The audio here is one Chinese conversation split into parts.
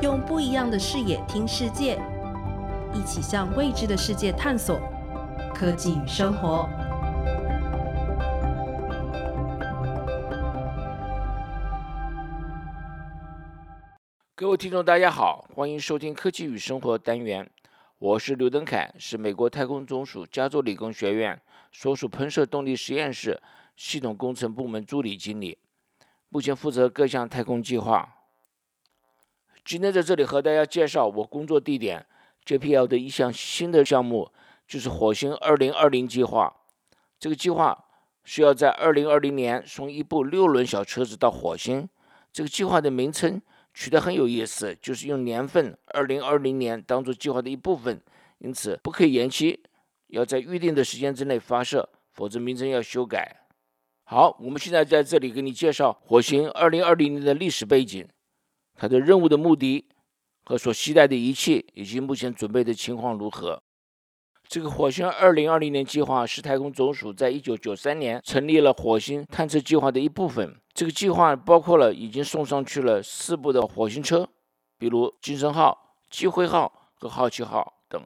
用不一样的视野听世界，一起向未知的世界探索。科技与生活。各位听众，大家好，欢迎收听《科技与生活》单元，我是刘登凯，是美国太空总署加州理工学院所属喷射动力实验室系统工程部门助理经理，目前负责各项太空计划。今天在这里和大家介绍我工作地点 JPL 的一项新的项目，就是火星2020计划。这个计划需要在2020年送一部六轮小车子到火星。这个计划的名称。取得很有意思，就是用年份二零二零年当做计划的一部分，因此不可以延期，要在预定的时间之内发射，否则名称要修改。好，我们现在在这里给你介绍火星二零二零年的历史背景，它的任务的目的和所携带的仪器以及目前准备的情况如何。这个火星二零二零年计划是太空总署在一九九三年成立了火星探测计划的一部分。这个计划包括了已经送上去了四部的火星车，比如金声号、机会号和好奇号等，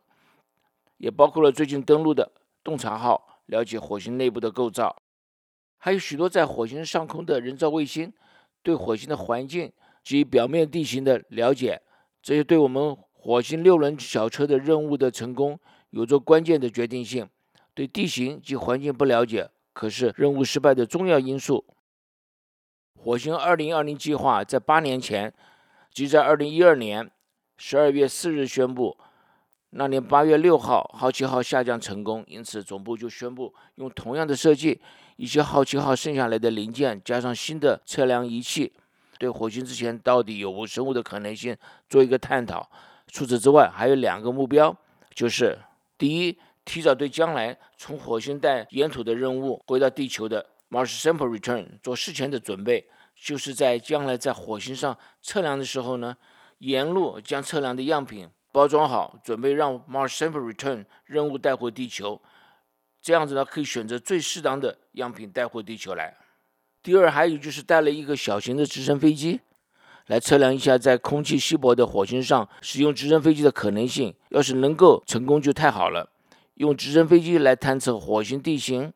也包括了最近登陆的洞察号，了解火星内部的构造，还有许多在火星上空的人造卫星，对火星的环境及表面地形的了解，这些对我们火星六轮小车的任务的成功有着关键的决定性。对地形及环境不了解，可是任务失败的重要因素。火星二零二零计划在八年前，即在二零一二年十二月四日宣布，那年八月六号，好奇号下降成功，因此总部就宣布用同样的设计，一些好奇号剩下来的零件加上新的测量仪器，对火星之前到底有无生物的可能性做一个探讨。除此之外，还有两个目标，就是第一，提早对将来从火星带岩土的任务回到地球的。Mars Sample Return 做事前的准备，就是在将来在火星上测量的时候呢，沿路将测量的样品包装好，准备让 Mars Sample Return 任务带回地球。这样子呢，可以选择最适当的样品带回地球来。第二，还有就是带了一个小型的直升飞机，来测量一下在空气稀薄的火星上使用直升飞机的可能性。要是能够成功就太好了。用直升飞机来探测火星地形。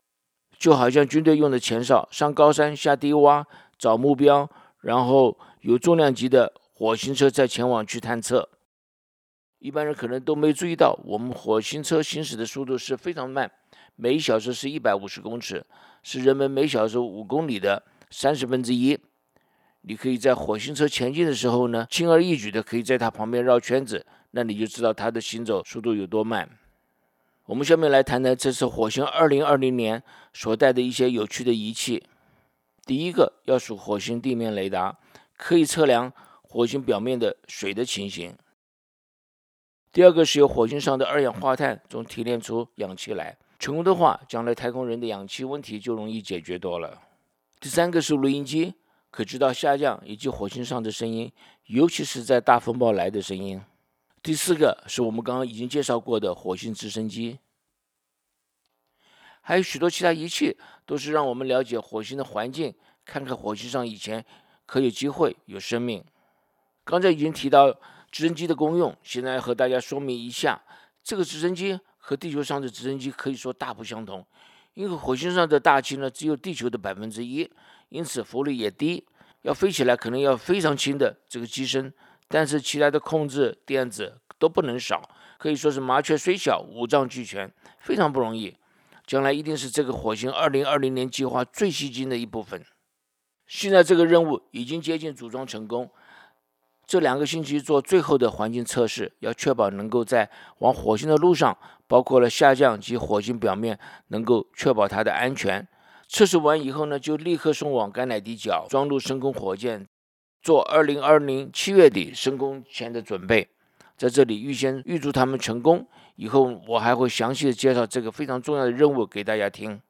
就好像军队用的前哨，上高山下低洼找目标，然后有重量级的火星车再前往去探测。一般人可能都没注意到，我们火星车行驶的速度是非常慢，每小时是一百五十公尺，是人们每小时五公里的三十分之一。你可以在火星车前进的时候呢，轻而易举的可以在它旁边绕圈子，那你就知道它的行走速度有多慢。我们下面来谈谈这次火星2020年所带的一些有趣的仪器。第一个要数火星地面雷达，可以测量火星表面的水的情形。第二个是由火星上的二氧化碳中提炼出氧气来，成功的话，将来太空人的氧气问题就容易解决多了。第三个是录音机，可知道下降以及火星上的声音，尤其是在大风暴来的声音。第四个是我们刚刚已经介绍过的火星直升机，还有许多其他仪器，都是让我们了解火星的环境，看看火星上以前可有机会有生命。刚才已经提到直升机的功用，现在和大家说明一下，这个直升机和地球上的直升机可以说大不相同，因为火星上的大气呢只有地球的百分之一，因此浮力也低，要飞起来可能要非常轻的这个机身。但是其他的控制电子都不能少，可以说是麻雀虽小，五脏俱全，非常不容易。将来一定是这个火星二零二零年计划最吸睛的一部分。现在这个任务已经接近组装成功，这两个星期做最后的环境测试，要确保能够在往火星的路上，包括了下降及火星表面，能够确保它的安全。测试完以后呢，就立刻送往甘乃迪角装入升空火箭。做二零二零七月底升空前的准备，在这里预先预祝他们成功。以后我还会详细的介绍这个非常重要的任务给大家听。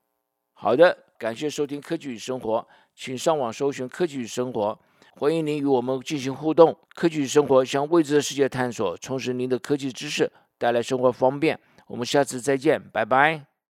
好的，感谢收听科技与生活，请上网搜寻科技与生活，欢迎您与我们进行互动。科技与生活向未知的世界探索，充实您的科技知识，带来生活方便。我们下次再见，拜拜。